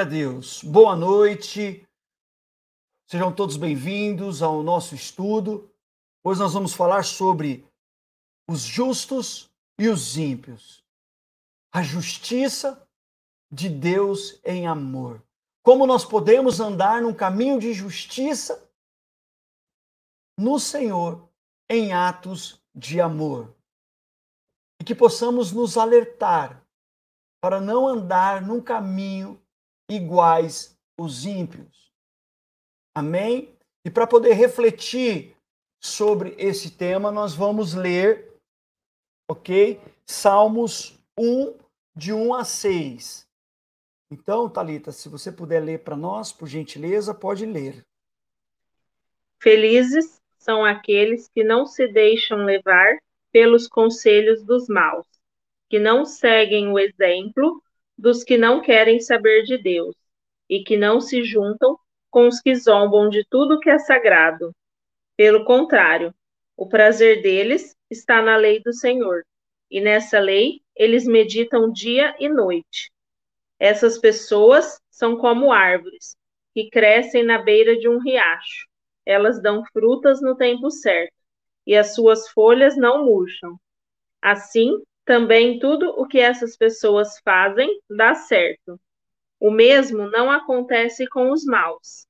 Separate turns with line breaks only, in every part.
Glória a Deus. Boa noite. Sejam todos bem-vindos ao nosso estudo. Hoje nós vamos falar sobre os justos e os ímpios. A justiça de Deus em amor. Como nós podemos andar num caminho de justiça no Senhor em atos de amor. E que possamos nos alertar para não andar num caminho iguais os ímpios. Amém? E para poder refletir sobre esse tema, nós vamos ler, ok? Salmos 1, de 1 a 6. Então, Talita, se você puder ler para nós, por gentileza, pode ler.
Felizes são aqueles que não se deixam levar pelos conselhos dos maus, que não seguem o exemplo dos que não querem saber de Deus e que não se juntam com os que zombam de tudo que é sagrado. Pelo contrário, o prazer deles está na lei do Senhor, e nessa lei eles meditam dia e noite. Essas pessoas são como árvores que crescem na beira de um riacho. Elas dão frutas no tempo certo, e as suas folhas não murcham. Assim, também tudo o que essas pessoas fazem dá certo. O mesmo não acontece com os maus.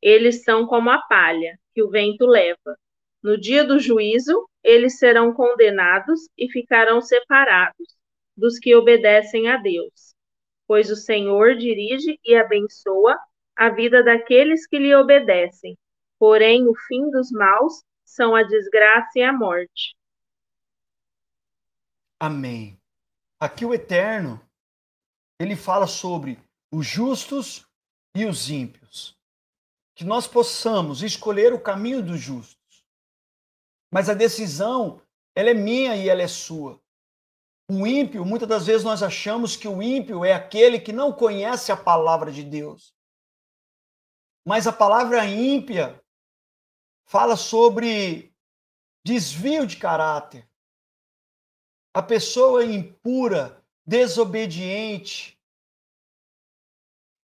Eles são como a palha que o vento leva. No dia do juízo, eles serão condenados e ficarão separados dos que obedecem a Deus. Pois o Senhor dirige e abençoa a vida daqueles que lhe obedecem. Porém, o fim dos maus são a desgraça e a morte.
Amém. Aqui o Eterno, ele fala sobre os justos e os ímpios. Que nós possamos escolher o caminho dos justos. Mas a decisão, ela é minha e ela é sua. O ímpio, muitas das vezes nós achamos que o ímpio é aquele que não conhece a palavra de Deus. Mas a palavra ímpia fala sobre desvio de caráter, a pessoa impura, desobediente.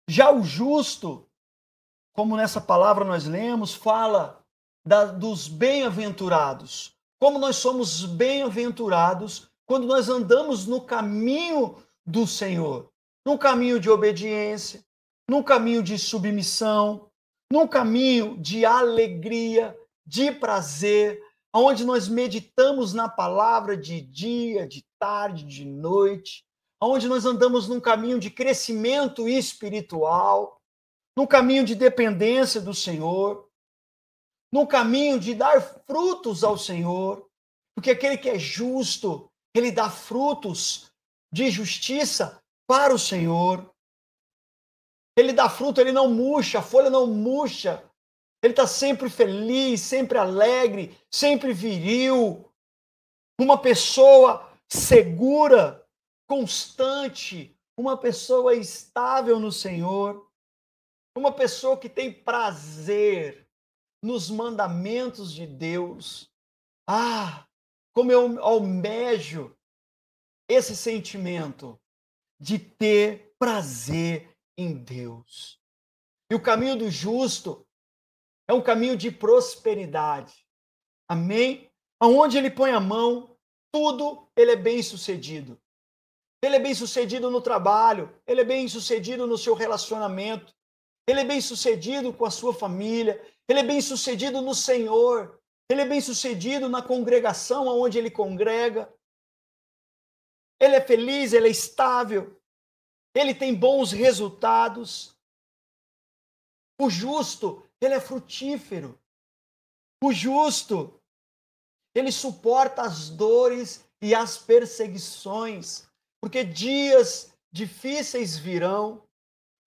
Já o justo, como nessa palavra nós lemos, fala da, dos bem-aventurados. Como nós somos bem-aventurados quando nós andamos no caminho do Senhor, num caminho de obediência, num caminho de submissão, num caminho de alegria, de prazer, onde nós meditamos na palavra de dia, de tarde, de noite, onde nós andamos num caminho de crescimento espiritual, num caminho de dependência do Senhor, num caminho de dar frutos ao Senhor, porque aquele que é justo, ele dá frutos de justiça para o Senhor. Ele dá fruto, ele não murcha, a folha não murcha, ele está sempre feliz, sempre alegre, sempre viril. Uma pessoa segura, constante, uma pessoa estável no Senhor. Uma pessoa que tem prazer nos mandamentos de Deus. Ah, como eu almejo esse sentimento de ter prazer em Deus. E o caminho do justo é um caminho de prosperidade. Amém? Aonde ele põe a mão, tudo ele é bem sucedido. Ele é bem sucedido no trabalho, ele é bem sucedido no seu relacionamento, ele é bem sucedido com a sua família, ele é bem sucedido no Senhor, ele é bem sucedido na congregação onde ele congrega. Ele é feliz, ele é estável, ele tem bons resultados. O justo, ele é frutífero. O justo, ele suporta as dores e as perseguições, porque dias difíceis virão,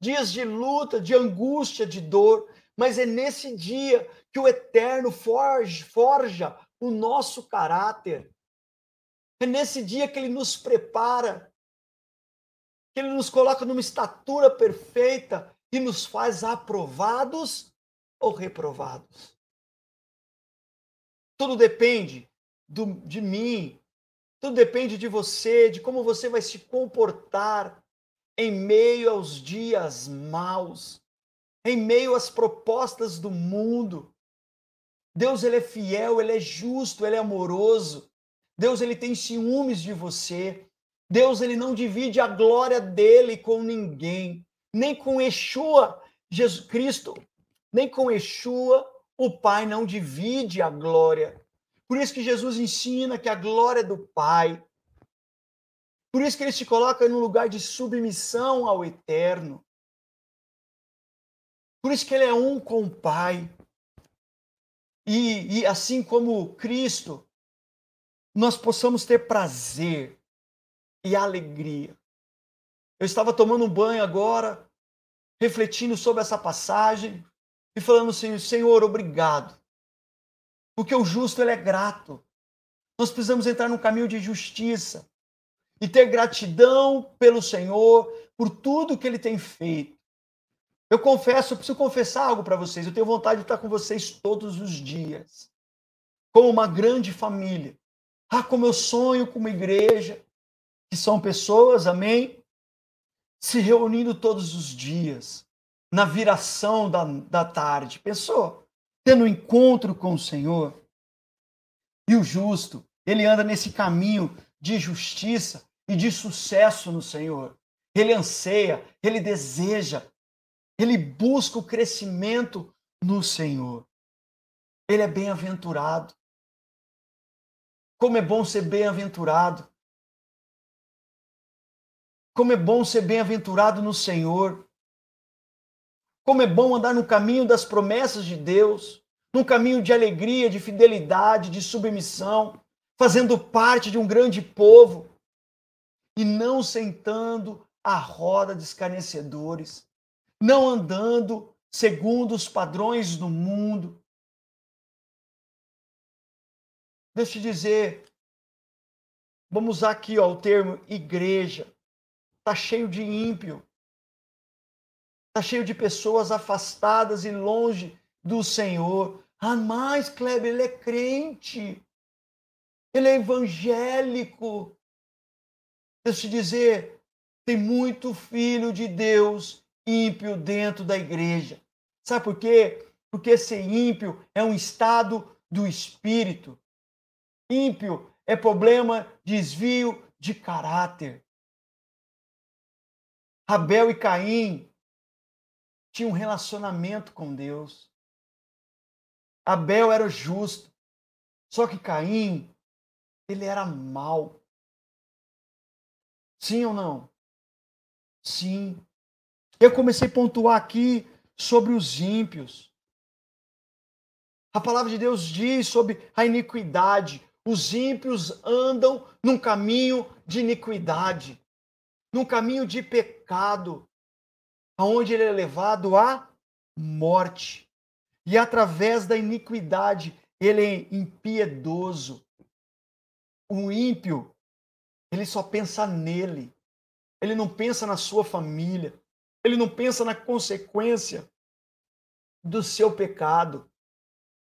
dias de luta, de angústia, de dor, mas é nesse dia que o Eterno forja, forja o nosso caráter. É nesse dia que ele nos prepara, que ele nos coloca numa estatura perfeita e nos faz aprovados ou reprovados. Tudo depende do, de mim, tudo depende de você, de como você vai se comportar em meio aos dias maus, em meio às propostas do mundo. Deus ele é fiel, ele é justo, ele é amoroso. Deus ele tem ciúmes de você. Deus ele não divide a glória dele com ninguém, nem com Yeshua, Jesus Cristo, nem com Yeshua, o Pai não divide a glória. Por isso que Jesus ensina que a glória é do Pai. Por isso que ele se coloca num lugar de submissão ao eterno. Por isso que ele é um com o Pai. E, e assim como Cristo, nós possamos ter prazer e alegria. Eu estava tomando um banho agora, refletindo sobre essa passagem e falando assim: Senhor, obrigado. Porque o justo ele é grato. Nós precisamos entrar num caminho de justiça e ter gratidão pelo Senhor por tudo que ele tem feito. Eu confesso, eu preciso confessar algo para vocês. Eu tenho vontade de estar com vocês todos os dias, como uma grande família. Ah, como eu sonho com uma igreja, que são pessoas, amém? Se reunindo todos os dias, na viração da, da tarde. Pensou? Tendo um encontro com o Senhor. E o justo, ele anda nesse caminho de justiça e de sucesso no Senhor. Ele anseia, ele deseja, ele busca o crescimento no Senhor. Ele é bem-aventurado. Como é bom ser bem-aventurado. Como é bom ser bem-aventurado no Senhor. Como é bom andar no caminho das promessas de Deus, num caminho de alegria, de fidelidade, de submissão, fazendo parte de um grande povo e não sentando à roda de escarnecedores, não andando segundo os padrões do mundo, Deixa eu te dizer, vamos usar aqui ó, o termo igreja. Está cheio de ímpio. Está cheio de pessoas afastadas e longe do Senhor. Ah, mas, Kleber, ele é crente. Ele é evangélico. Deixa eu te dizer, tem muito filho de Deus ímpio dentro da igreja. Sabe por quê? Porque ser ímpio é um estado do espírito. Ímpio é problema, desvio de caráter. Abel e Caim tinham um relacionamento com Deus. Abel era justo, só que Caim, ele era mau. Sim ou não? Sim. Eu comecei a pontuar aqui sobre os ímpios. A palavra de Deus diz sobre a iniquidade, os ímpios andam num caminho de iniquidade, num caminho de pecado, aonde ele é levado à morte. E através da iniquidade, ele é impiedoso. O ímpio, ele só pensa nele. Ele não pensa na sua família. Ele não pensa na consequência do seu pecado.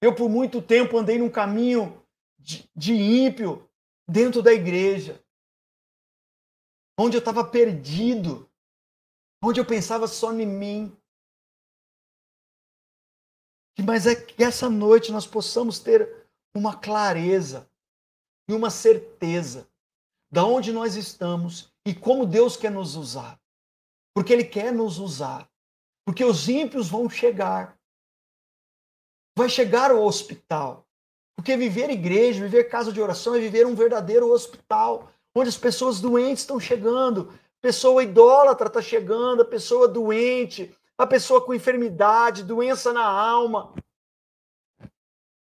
Eu, por muito tempo, andei num caminho de, de ímpio dentro da igreja, onde eu estava perdido, onde eu pensava só em mim. Mas é que essa noite nós possamos ter uma clareza e uma certeza da onde nós estamos e como Deus quer nos usar. Porque Ele quer nos usar. Porque os ímpios vão chegar. Vai chegar ao hospital. Porque viver igreja, viver casa de oração é viver um verdadeiro hospital, onde as pessoas doentes estão chegando, pessoa idólatra está chegando, a pessoa doente, a pessoa com enfermidade, doença na alma,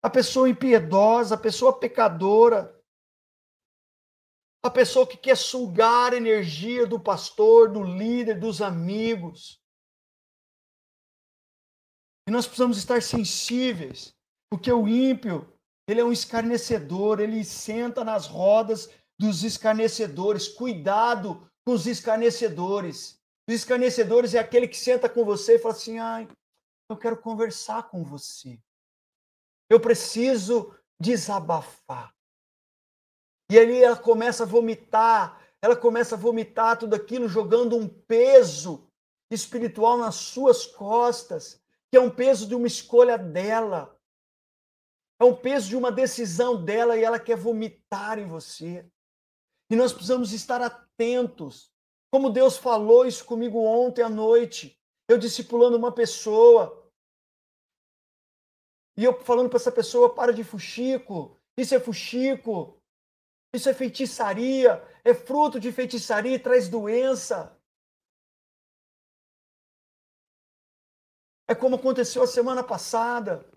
a pessoa impiedosa, a pessoa pecadora, a pessoa que quer sugar a energia do pastor, do líder, dos amigos. E nós precisamos estar sensíveis, porque o ímpio ele é um escarnecedor, ele senta nas rodas dos escarnecedores. Cuidado com os escarnecedores. Os escarnecedores é aquele que senta com você e fala assim: ai, eu quero conversar com você. Eu preciso desabafar. E ali ela começa a vomitar ela começa a vomitar tudo aquilo, jogando um peso espiritual nas suas costas, que é um peso de uma escolha dela. É um peso de uma decisão dela e ela quer vomitar em você. E nós precisamos estar atentos. Como Deus falou isso comigo ontem à noite, eu discipulando uma pessoa. E eu falando para essa pessoa: para de fuxico, isso é fuxico, isso é feitiçaria, é fruto de feitiçaria e traz doença. É como aconteceu a semana passada.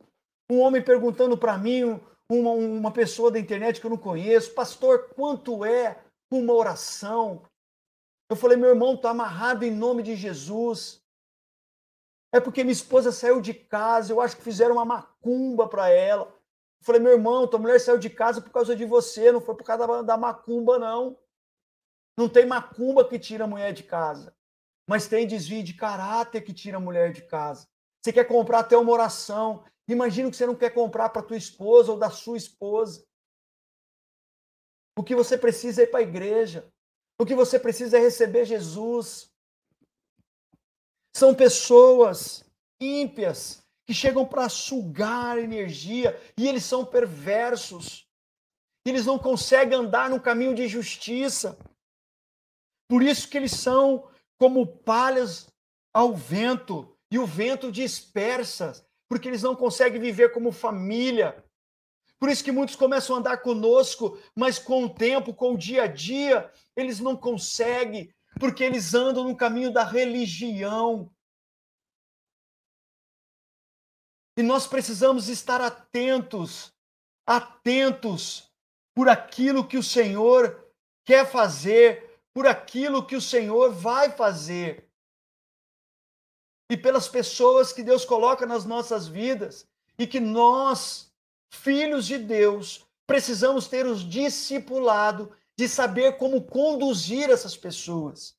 Um homem perguntando para mim, uma, uma pessoa da internet que eu não conheço, pastor, quanto é uma oração? Eu falei, meu irmão, está amarrado em nome de Jesus. É porque minha esposa saiu de casa, eu acho que fizeram uma macumba para ela. Eu falei, meu irmão, tua mulher saiu de casa por causa de você, não foi por causa da, da macumba, não. Não tem macumba que tira a mulher de casa, mas tem desvio de caráter que tira a mulher de casa. Você quer comprar até uma oração. Imagina que você não quer comprar para tua esposa ou da sua esposa. O que você precisa é ir para a igreja. O que você precisa é receber Jesus. São pessoas ímpias que chegam para sugar energia e eles são perversos. Eles não conseguem andar no caminho de justiça. Por isso que eles são como palhas ao vento e o vento dispersa, porque eles não conseguem viver como família. Por isso que muitos começam a andar conosco, mas com o tempo, com o dia a dia, eles não conseguem, porque eles andam no caminho da religião. E nós precisamos estar atentos, atentos por aquilo que o Senhor quer fazer, por aquilo que o Senhor vai fazer e pelas pessoas que Deus coloca nas nossas vidas e que nós, filhos de Deus, precisamos ter os discipulado de saber como conduzir essas pessoas.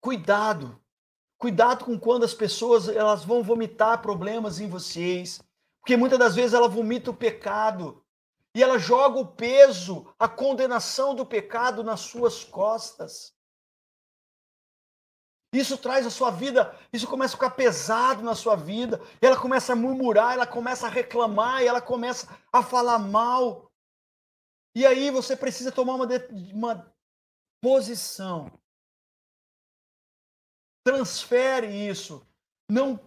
Cuidado. Cuidado com quando as pessoas elas vão vomitar problemas em vocês, porque muitas das vezes ela vomita o pecado e ela joga o peso, a condenação do pecado nas suas costas. Isso traz a sua vida, isso começa a ficar pesado na sua vida. Ela começa a murmurar, ela começa a reclamar, ela começa a falar mal. E aí você precisa tomar uma, uma posição. Transfere isso. Não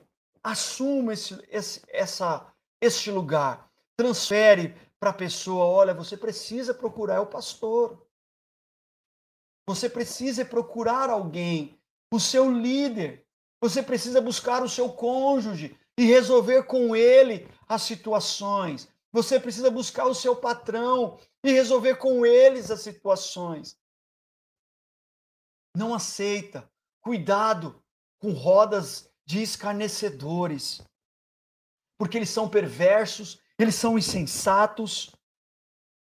assuma esse, esse, essa, este lugar. Transfere para a pessoa: olha, você precisa procurar o pastor. Você precisa procurar alguém o seu líder. Você precisa buscar o seu cônjuge e resolver com ele as situações. Você precisa buscar o seu patrão e resolver com eles as situações. Não aceita. Cuidado com rodas de escarnecedores. Porque eles são perversos, eles são insensatos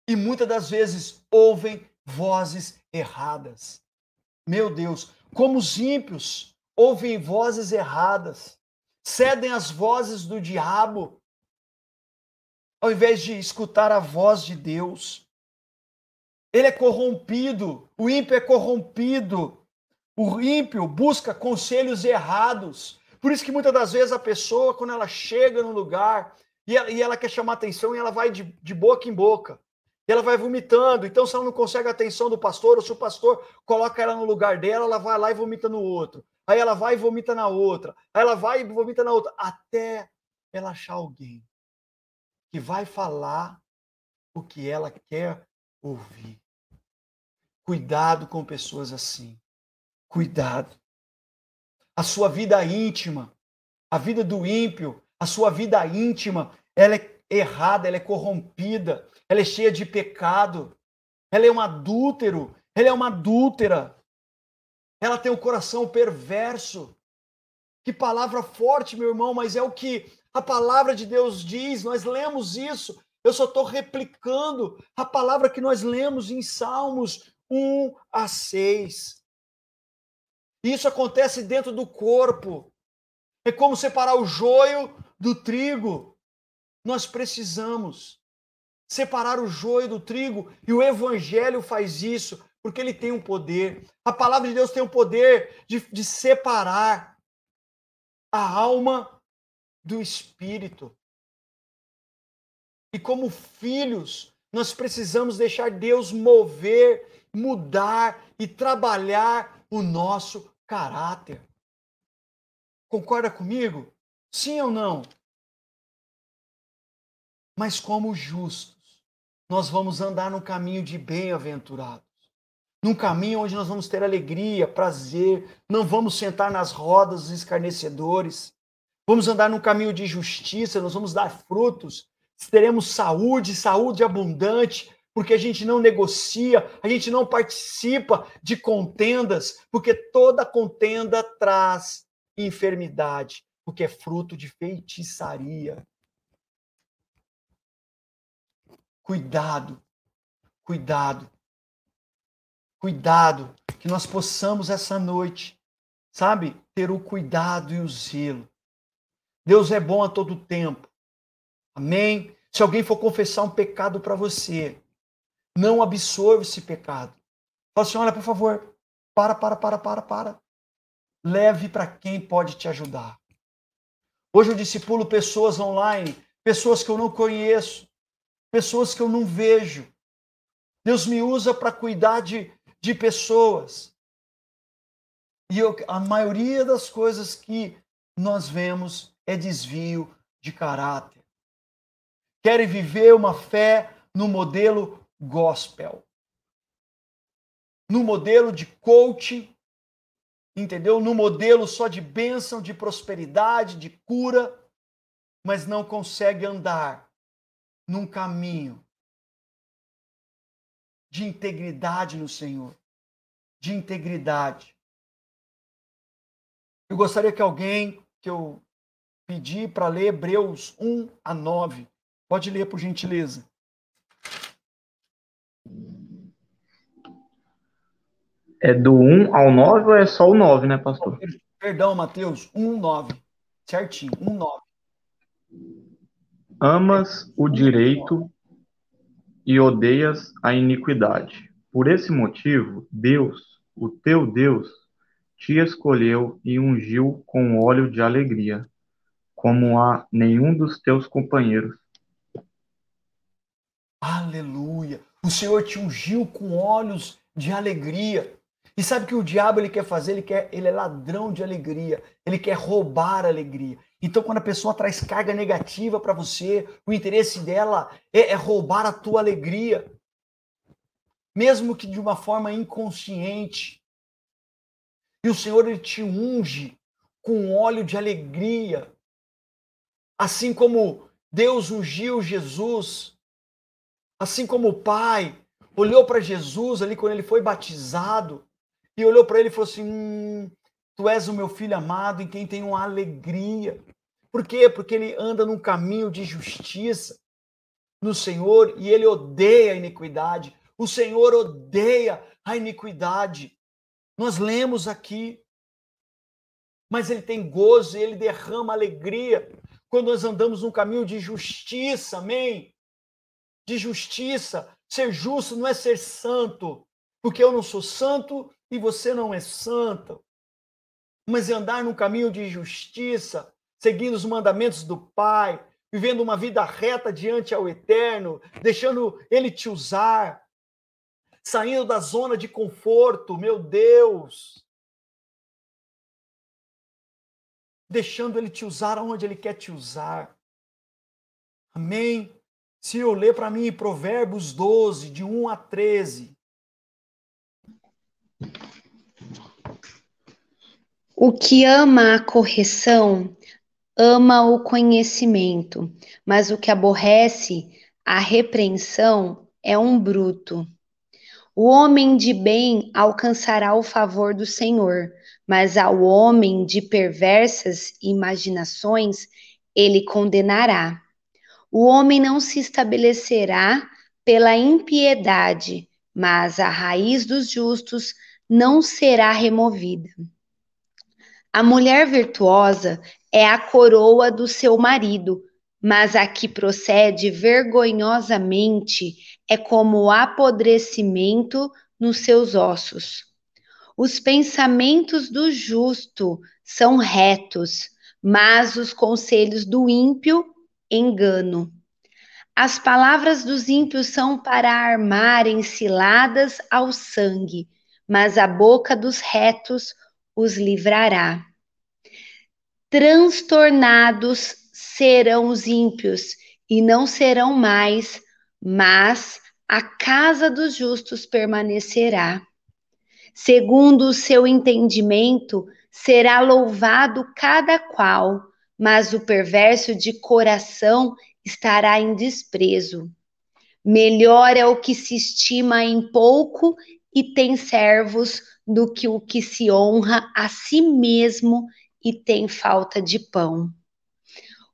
e muitas das vezes ouvem vozes erradas. Meu Deus, como os ímpios ouvem vozes erradas, cedem às vozes do diabo, ao invés de escutar a voz de Deus. Ele é corrompido, o ímpio é corrompido. O ímpio busca conselhos errados. Por isso que muitas das vezes a pessoa, quando ela chega no lugar e ela, e ela quer chamar atenção, e ela vai de, de boca em boca. E ela vai vomitando. Então, se ela não consegue a atenção do pastor, ou se o pastor coloca ela no lugar dela, ela vai lá e vomita no outro. Aí ela vai e vomita na outra. Aí ela vai e vomita na outra. Até ela achar alguém que vai falar o que ela quer ouvir. Cuidado com pessoas assim. Cuidado. A sua vida íntima, a vida do ímpio, a sua vida íntima, ela é errada, ela é corrompida, ela é cheia de pecado, ela é um adúltero, ela é uma adúltera, ela tem um coração perverso. Que palavra forte, meu irmão, mas é o que a palavra de Deus diz, nós lemos isso. Eu só estou replicando a palavra que nós lemos em Salmos 1 a 6. Isso acontece dentro do corpo. É como separar o joio do trigo. Nós precisamos separar o joio do trigo, e o evangelho faz isso, porque ele tem um poder. A palavra de Deus tem o poder de, de separar a alma do espírito. E como filhos, nós precisamos deixar Deus mover, mudar e trabalhar o nosso caráter. Concorda comigo? Sim ou não? Mas como justos, nós vamos andar no caminho de bem-aventurados. Num caminho onde nós vamos ter alegria, prazer, não vamos sentar nas rodas dos escarnecedores. Vamos andar num caminho de justiça, nós vamos dar frutos, teremos saúde, saúde abundante, porque a gente não negocia, a gente não participa de contendas, porque toda contenda traz enfermidade, porque é fruto de feitiçaria. Cuidado, cuidado, cuidado, que nós possamos essa noite, sabe, ter o cuidado e o zelo. Deus é bom a todo tempo. Amém? Se alguém for confessar um pecado para você, não absorva esse pecado. Fala assim: olha, por favor, para, para, para, para, para leve para quem pode te ajudar. Hoje eu discipulo pessoas online, pessoas que eu não conheço, pessoas que eu não vejo. Deus me usa para cuidar de, de pessoas. E eu, a maioria das coisas que nós vemos é desvio de caráter. Querem viver uma fé no modelo gospel, no modelo de coaching, entendeu? No modelo só de bênção, de prosperidade, de cura, mas não consegue andar num caminho de integridade no Senhor, de integridade. Eu gostaria que alguém que eu pedi para ler Hebreus 1 a 9, pode ler por gentileza.
É do 1 ao 9 ou é só o 9, né, pastor?
Perdão, Mateus, 1, 9. Certinho, 1, 9.
Amas o direito e odeias a iniquidade. Por esse motivo, Deus, o teu Deus, te escolheu e ungiu com óleo de alegria, como a nenhum dos teus companheiros.
Aleluia! O Senhor te ungiu com óleos de alegria. E sabe o que o diabo ele quer fazer? Ele quer, ele é ladrão de alegria. Ele quer roubar a alegria. Então, quando a pessoa traz carga negativa para você, o interesse dela é, é roubar a tua alegria, mesmo que de uma forma inconsciente. E o Senhor ele te unge com óleo de alegria, assim como Deus ungiu Jesus, assim como o Pai olhou para Jesus ali quando ele foi batizado e olhou para ele e falou assim: hum, Tu és o meu filho amado em quem tenho alegria. Por quê? Porque ele anda num caminho de justiça no Senhor e ele odeia a iniquidade. O Senhor odeia a iniquidade. Nós lemos aqui. Mas ele tem gozo, ele derrama alegria quando nós andamos num caminho de justiça, amém? De justiça. Ser justo não é ser santo, porque eu não sou santo e você não é santo, mas andar no caminho de justiça, seguindo os mandamentos do Pai, vivendo uma vida reta diante ao Eterno, deixando Ele te usar, saindo da zona de conforto, meu Deus. Deixando Ele te usar onde Ele quer te usar. Amém? Se eu ler para mim Provérbios 12, de 1 a 13,
O que ama a correção, ama o conhecimento, mas o que aborrece a repreensão é um bruto. O homem de bem alcançará o favor do Senhor, mas ao homem de perversas imaginações ele condenará. O homem não se estabelecerá pela impiedade, mas a raiz dos justos não será removida. A mulher virtuosa é a coroa do seu marido, mas a que procede vergonhosamente é como apodrecimento nos seus ossos. Os pensamentos do justo são retos, mas os conselhos do ímpio, engano. As palavras dos ímpios são para armarem ciladas ao sangue, mas a boca dos retos os livrará. Transtornados serão os ímpios e não serão mais, mas a casa dos justos permanecerá. Segundo o seu entendimento, será louvado cada qual, mas o perverso de coração estará em desprezo. Melhor é o que se estima em pouco e tem servos do que o que se honra a si mesmo e tem falta de pão.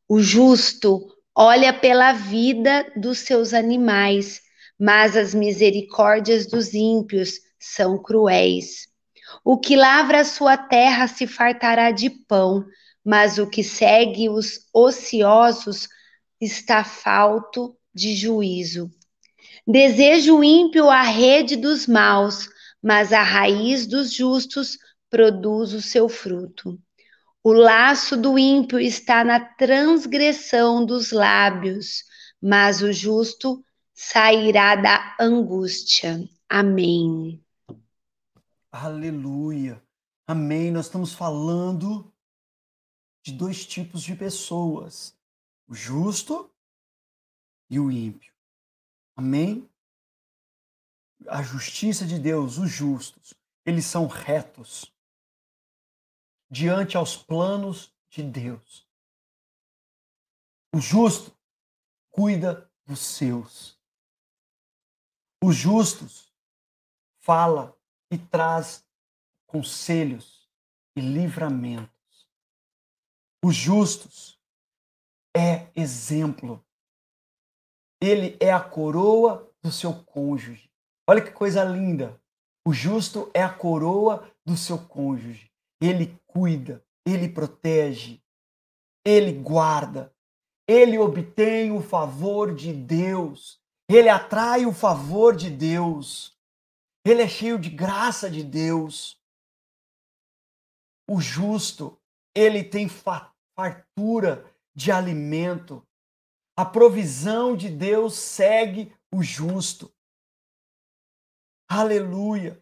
O justo olha pela vida dos seus animais, mas as misericórdias dos ímpios são cruéis. O que lavra a sua terra se fartará de pão, mas o que segue os ociosos está falto de juízo. Deseja o ímpio a rede dos maus, mas a raiz dos justos produz o seu fruto. O laço do ímpio está na transgressão dos lábios, mas o justo sairá da angústia. Amém.
Aleluia. Amém. Nós estamos falando de dois tipos de pessoas: o justo e o ímpio. Amém? A justiça de Deus, os justos, eles são retos diante aos planos de Deus. O justo cuida dos seus. Os justos fala e traz conselhos e livramentos. Os justos é exemplo. Ele é a coroa do seu cônjuge. Olha que coisa linda. O justo é a coroa do seu cônjuge. Ele cuida, ele protege, ele guarda, ele obtém o favor de Deus, ele atrai o favor de Deus, ele é cheio de graça de Deus. O justo, ele tem fartura de alimento. A provisão de Deus segue o justo. Aleluia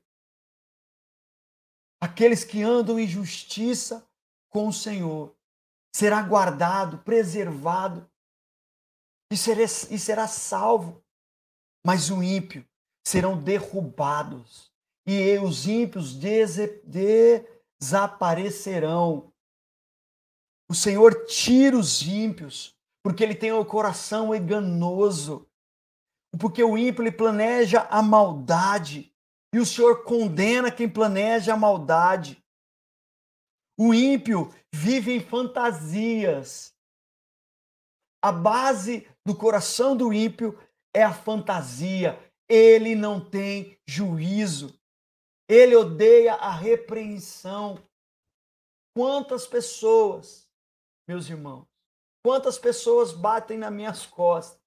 aqueles que andam em justiça com o Senhor. Será guardado, preservado e será, e será salvo. Mas o ímpio serão derrubados e os ímpios desaparecerão. O Senhor tira os ímpios, porque ele tem o coração enganoso. Porque o ímpio planeja a maldade e o Senhor condena quem planeja a maldade. O ímpio vive em fantasias. A base do coração do ímpio é a fantasia. Ele não tem juízo. Ele odeia a repreensão. Quantas pessoas, meus irmãos, quantas pessoas batem nas minhas costas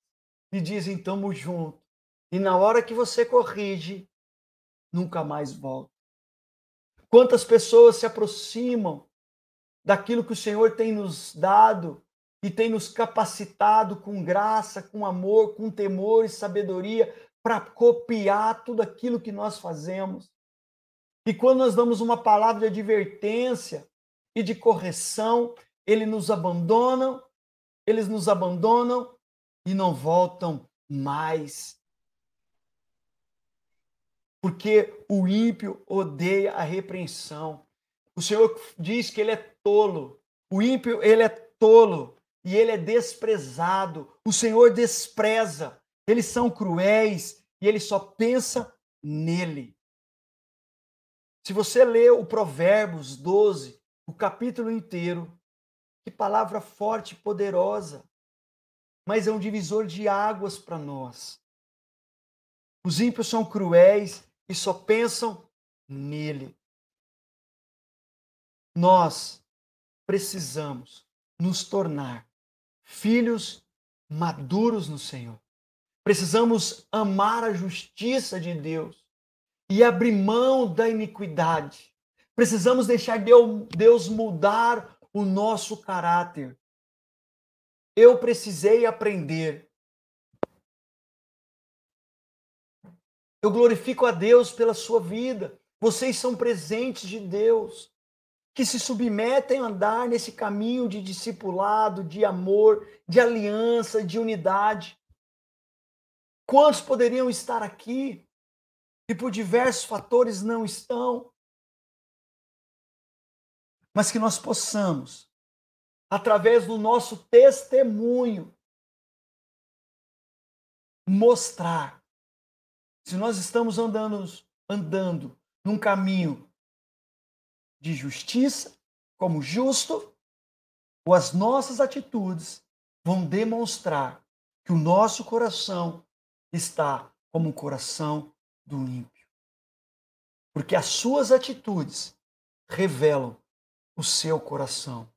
e dizem: estamos juntos. E na hora que você corrige, nunca mais volta. Quantas pessoas se aproximam daquilo que o Senhor tem nos dado e tem nos capacitado com graça, com amor, com temor e sabedoria para copiar tudo aquilo que nós fazemos. E quando nós damos uma palavra de advertência e de correção, eles nos abandonam, eles nos abandonam e não voltam mais porque o ímpio odeia a repreensão. O Senhor diz que ele é tolo. O ímpio, ele é tolo e ele é desprezado. O Senhor despreza. Eles são cruéis e ele só pensa nele. Se você ler o Provérbios 12, o capítulo inteiro, que palavra forte e poderosa. Mas é um divisor de águas para nós. Os ímpios são cruéis e só pensam nele. Nós precisamos nos tornar filhos maduros no Senhor. Precisamos amar a justiça de Deus e abrir mão da iniquidade. Precisamos deixar Deus mudar o nosso caráter. Eu precisei aprender. Eu glorifico a Deus pela sua vida. Vocês são presentes de Deus que se submetem a andar nesse caminho de discipulado, de amor, de aliança, de unidade. Quantos poderiam estar aqui e por diversos fatores não estão? Mas que nós possamos, através do nosso testemunho, mostrar se nós estamos andando, andando num caminho de justiça, como justo, ou as nossas atitudes vão demonstrar que o nosso coração está como o coração do ímpio. Porque as suas atitudes revelam o seu coração.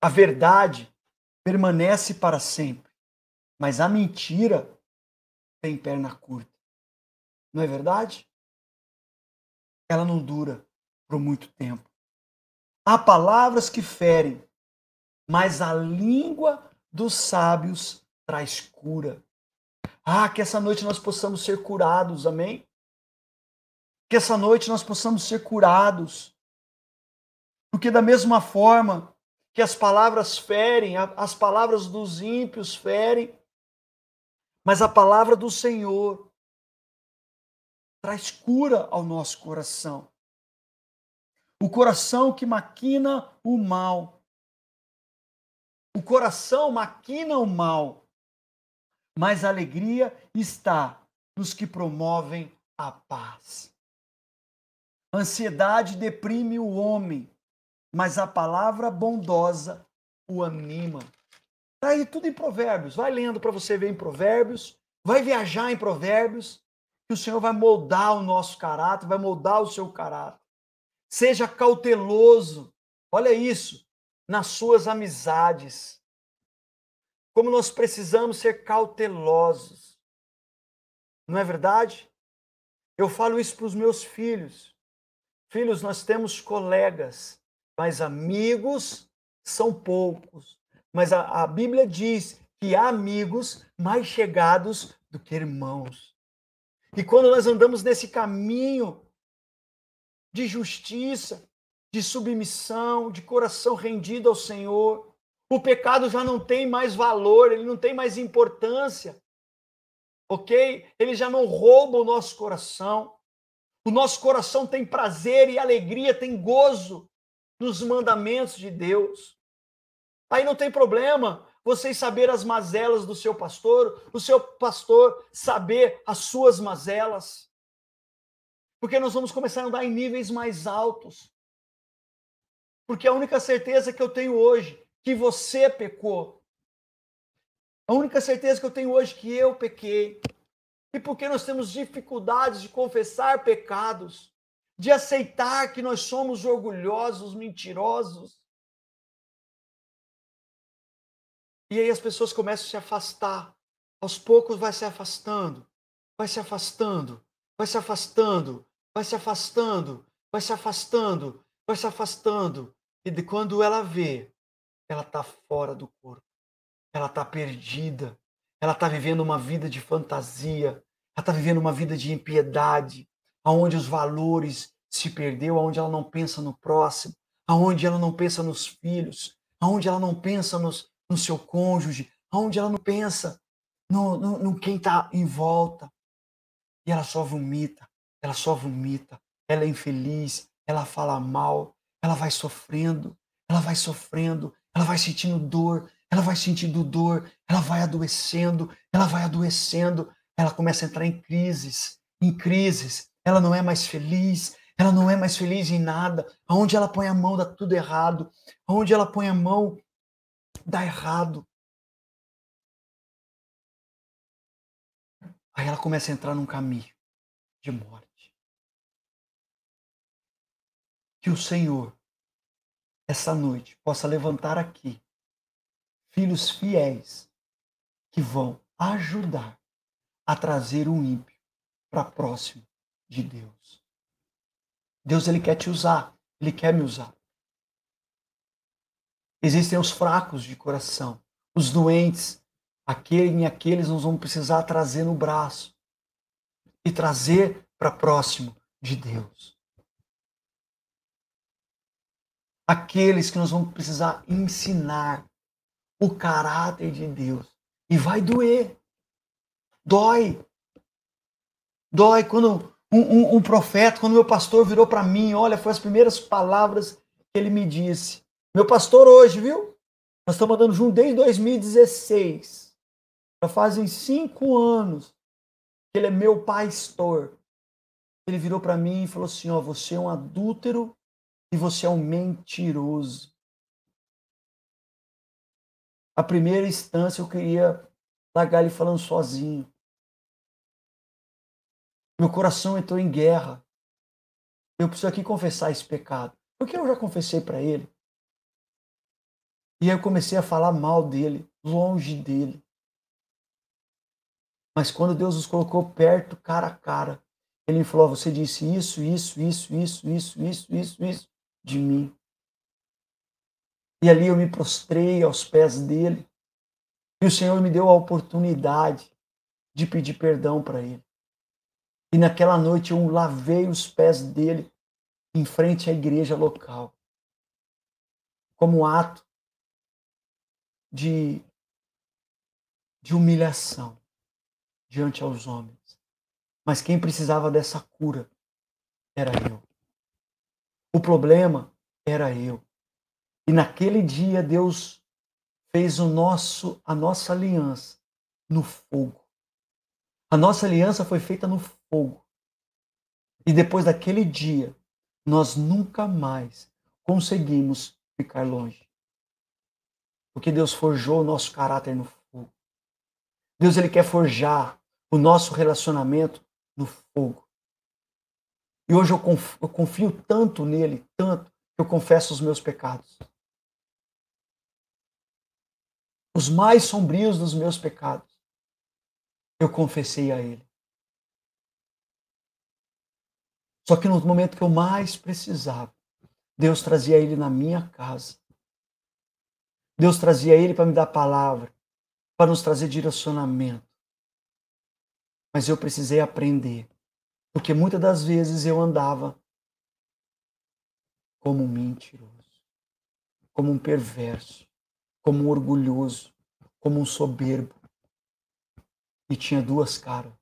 A verdade permanece para sempre, mas a mentira tem perna curta. Não é verdade? Ela não dura por muito tempo. Há palavras que ferem, mas a língua dos sábios traz cura. Ah, que essa noite nós possamos ser curados, amém? Que essa noite nós possamos ser curados. Porque da mesma forma que as palavras ferem, as palavras dos ímpios ferem, mas a palavra do Senhor traz cura ao nosso coração o coração que maquina o mal. O coração maquina o mal, mas a alegria está nos que promovem a paz. ansiedade deprime o homem, mas a palavra bondosa o anima. Está aí tudo em Provérbios. Vai lendo para você ver em Provérbios, vai viajar em Provérbios, que o Senhor vai moldar o nosso caráter, vai moldar o seu caráter. Seja cauteloso, olha isso, nas suas amizades. Como nós precisamos ser cautelosos. Não é verdade? Eu falo isso para os meus filhos. Filhos, nós temos colegas, mas amigos são poucos. Mas a, a Bíblia diz que há amigos mais chegados do que irmãos. E quando nós andamos nesse caminho de justiça, de submissão, de coração rendido ao Senhor. O pecado já não tem mais valor, ele não tem mais importância. Ok? Ele já não rouba o nosso coração. O nosso coração tem prazer e alegria, tem gozo nos mandamentos de Deus. Aí não tem problema vocês saber as mazelas do seu pastor, o seu pastor saber as suas mazelas. Porque nós vamos começar a andar em níveis mais altos. Porque a única certeza que eu tenho hoje que você pecou. A única certeza que eu tenho hoje que eu pequei. E porque nós temos dificuldades de confessar pecados, de aceitar que nós somos orgulhosos, mentirosos. E aí as pessoas começam a se afastar. Aos poucos vai se afastando, vai se afastando, vai se afastando, vai se afastando, vai se afastando, vai se afastando. E de quando ela vê, ela está fora do corpo. Ela está perdida. Ela está vivendo uma vida de fantasia. Ela está vivendo uma vida de impiedade, aonde os valores se perdeu, aonde ela não pensa no próximo, aonde ela não pensa nos filhos, aonde ela não pensa nos, no seu cônjuge, aonde ela não pensa no, no, no quem está em volta. E ela só vomita, ela só vomita, ela é infeliz, ela fala mal, ela vai sofrendo, ela vai sofrendo, ela vai sentindo dor, ela vai sentindo dor, ela vai adoecendo, ela vai adoecendo, ela começa a entrar em crises, em crises, ela não é mais feliz, ela não é mais feliz em nada, aonde ela põe a mão dá tudo errado, aonde ela põe a mão dá errado. Aí ela começa a entrar num caminho de morte. que o Senhor, essa noite, possa levantar aqui filhos fiéis que vão ajudar a trazer o ímpio para próximo de Deus. Deus ele quer te usar, ele quer me usar. Existem os fracos de coração, os doentes, aquele e aqueles nós vamos precisar trazer no braço e trazer para próximo de Deus. Aqueles que nós vamos precisar ensinar o caráter de Deus. E vai doer. Dói. Dói quando um, um, um profeta, quando meu pastor virou para mim, olha, foi as primeiras palavras que ele me disse. Meu pastor hoje, viu? Nós estamos andando junto desde 2016. Já fazem cinco anos que ele é meu pastor. Ele virou para mim e falou assim: ó, você é um adúltero e você é um mentiroso. A primeira instância eu queria largar ele falando sozinho. Meu coração entrou em guerra. Eu preciso aqui confessar esse pecado. Porque eu já confessei para ele. E eu comecei a falar mal dele, longe dele. Mas quando Deus nos colocou perto, cara a cara, ele me falou: Você disse isso, isso, isso, isso, isso, isso, isso, isso de mim. E ali eu me prostrei aos pés dele. E o Senhor me deu a oportunidade de pedir perdão para ele. E naquela noite eu lavei os pés dele em frente à igreja local. Como ato de, de humilhação diante aos homens. Mas quem precisava dessa cura era eu. O problema era eu. E naquele dia Deus fez o nosso a nossa aliança no fogo. A nossa aliança foi feita no fogo. E depois daquele dia, nós nunca mais conseguimos ficar longe. Porque Deus forjou o nosso caráter no fogo. Deus ele quer forjar o nosso relacionamento no fogo. E hoje eu confio, eu confio tanto nele, tanto, que eu confesso os meus pecados. Os mais sombrios dos meus pecados, eu confessei a ele. Só que no momento que eu mais precisava, Deus trazia ele na minha casa. Deus trazia ele para me dar palavra, para nos trazer direcionamento. Mas eu precisei aprender porque muitas das vezes eu andava como um mentiroso, como um perverso, como um orgulhoso, como um soberbo. E tinha duas caras.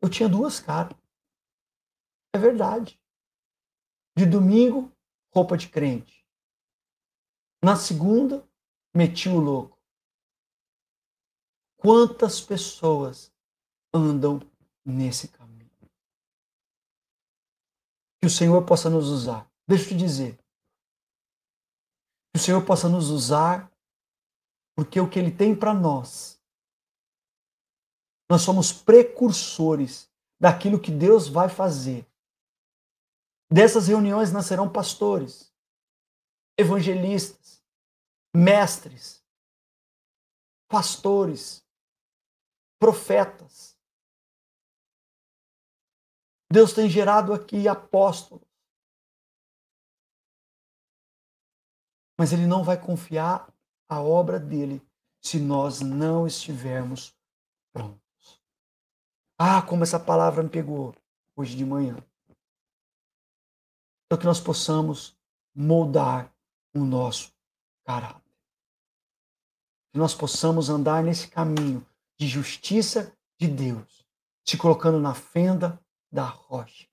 Eu tinha duas caras. É verdade. De domingo, roupa de crente. Na segunda, meti o louco. Quantas pessoas andam nesse caminho? Que o Senhor possa nos usar. Deixa eu te dizer. Que o Senhor possa nos usar, porque o que Ele tem para nós, nós somos precursores daquilo que Deus vai fazer. Dessas reuniões nascerão pastores, evangelistas, mestres, pastores, profetas, Deus tem gerado aqui apóstolos. Mas ele não vai confiar a obra dele se nós não estivermos prontos. Ah, como essa palavra me pegou hoje de manhã. Para que nós possamos moldar o nosso caráter. Que nós possamos andar nesse caminho de justiça de Deus, se colocando na fenda da rocha,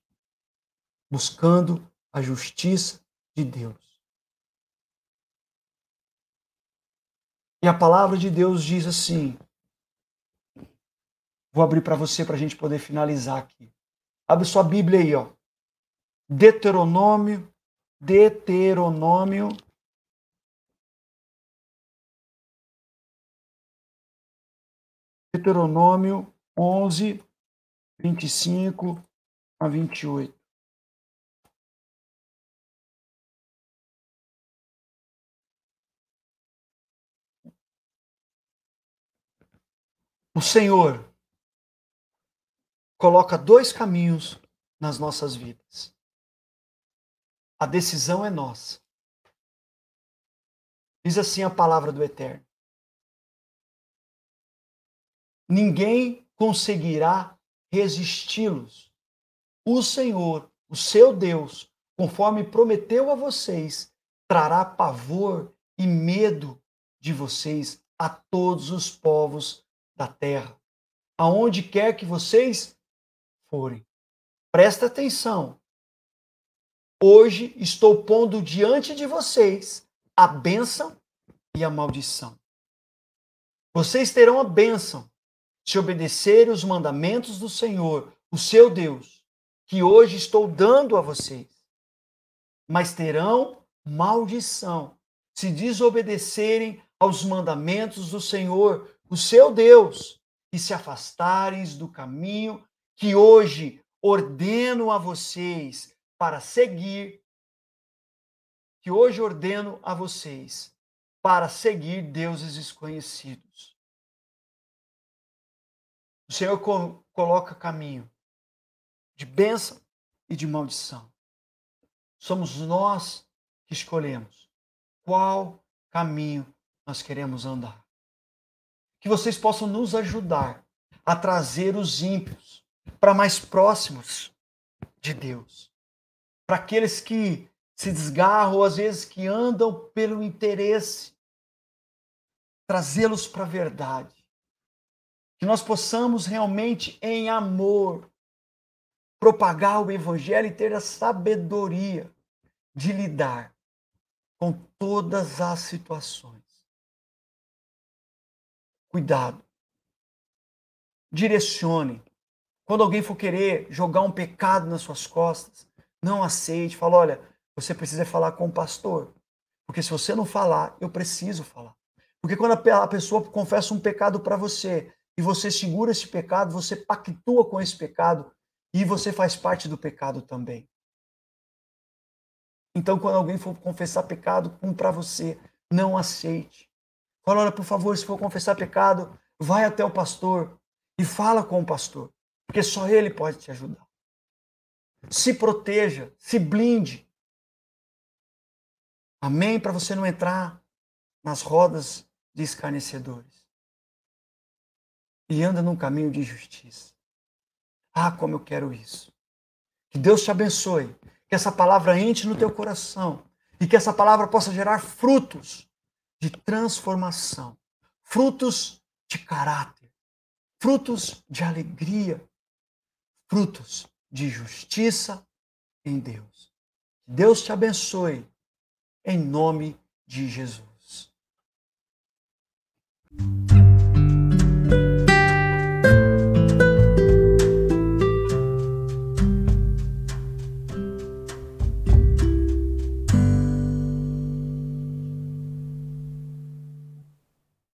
buscando a justiça de Deus. E a palavra de Deus diz assim: vou abrir para você para a gente poder finalizar aqui. Abre sua Bíblia aí, ó. Deuteronômio, Deuteronômio. Deuteronômio 11, 25 a 28. O Senhor coloca dois caminhos nas nossas vidas. A decisão é nossa. Diz assim a palavra do Eterno. Ninguém conseguirá resisti-los. O Senhor, o seu Deus, conforme prometeu a vocês, trará pavor e medo de vocês a todos os povos da terra, aonde quer que vocês forem. Presta atenção. Hoje estou pondo diante de vocês a bênção e a maldição. Vocês terão a bênção se obedecerem os mandamentos do Senhor, o seu Deus, que hoje estou dando a vocês. Mas terão maldição se desobedecerem aos mandamentos do Senhor, o seu Deus, e se afastarem do caminho que hoje ordeno a vocês para seguir, que hoje ordeno a vocês para seguir deuses desconhecidos. O Senhor coloca caminho de bênção e de maldição. Somos nós que escolhemos qual caminho nós queremos andar. Que vocês possam nos ajudar a trazer os ímpios para mais próximos de Deus. Para aqueles que se desgarram, ou às vezes que andam pelo interesse, trazê-los para a verdade. Que nós possamos realmente, em amor, propagar o Evangelho e ter a sabedoria de lidar com todas as situações. Cuidado. Direcione. Quando alguém for querer jogar um pecado nas suas costas, não aceite. Fala, olha, você precisa falar com o pastor. Porque se você não falar, eu preciso falar. Porque quando a pessoa confessa um pecado para você e você segura esse pecado, você pactua com esse pecado e você faz parte do pecado também. Então, quando alguém for confessar pecado para você, não aceite. Fala, olha, por favor, se for confessar pecado, vai até o pastor e fala com o pastor, porque só ele pode te ajudar. Se proteja, se blinde. Amém? Para você não entrar nas rodas de escarnecedores. E anda num caminho de justiça. Ah, como eu quero isso. Que Deus te abençoe que essa palavra entre no teu coração e que essa palavra possa gerar frutos de transformação, frutos de caráter, frutos de alegria, frutos de justiça em Deus. Deus te abençoe, em nome de Jesus.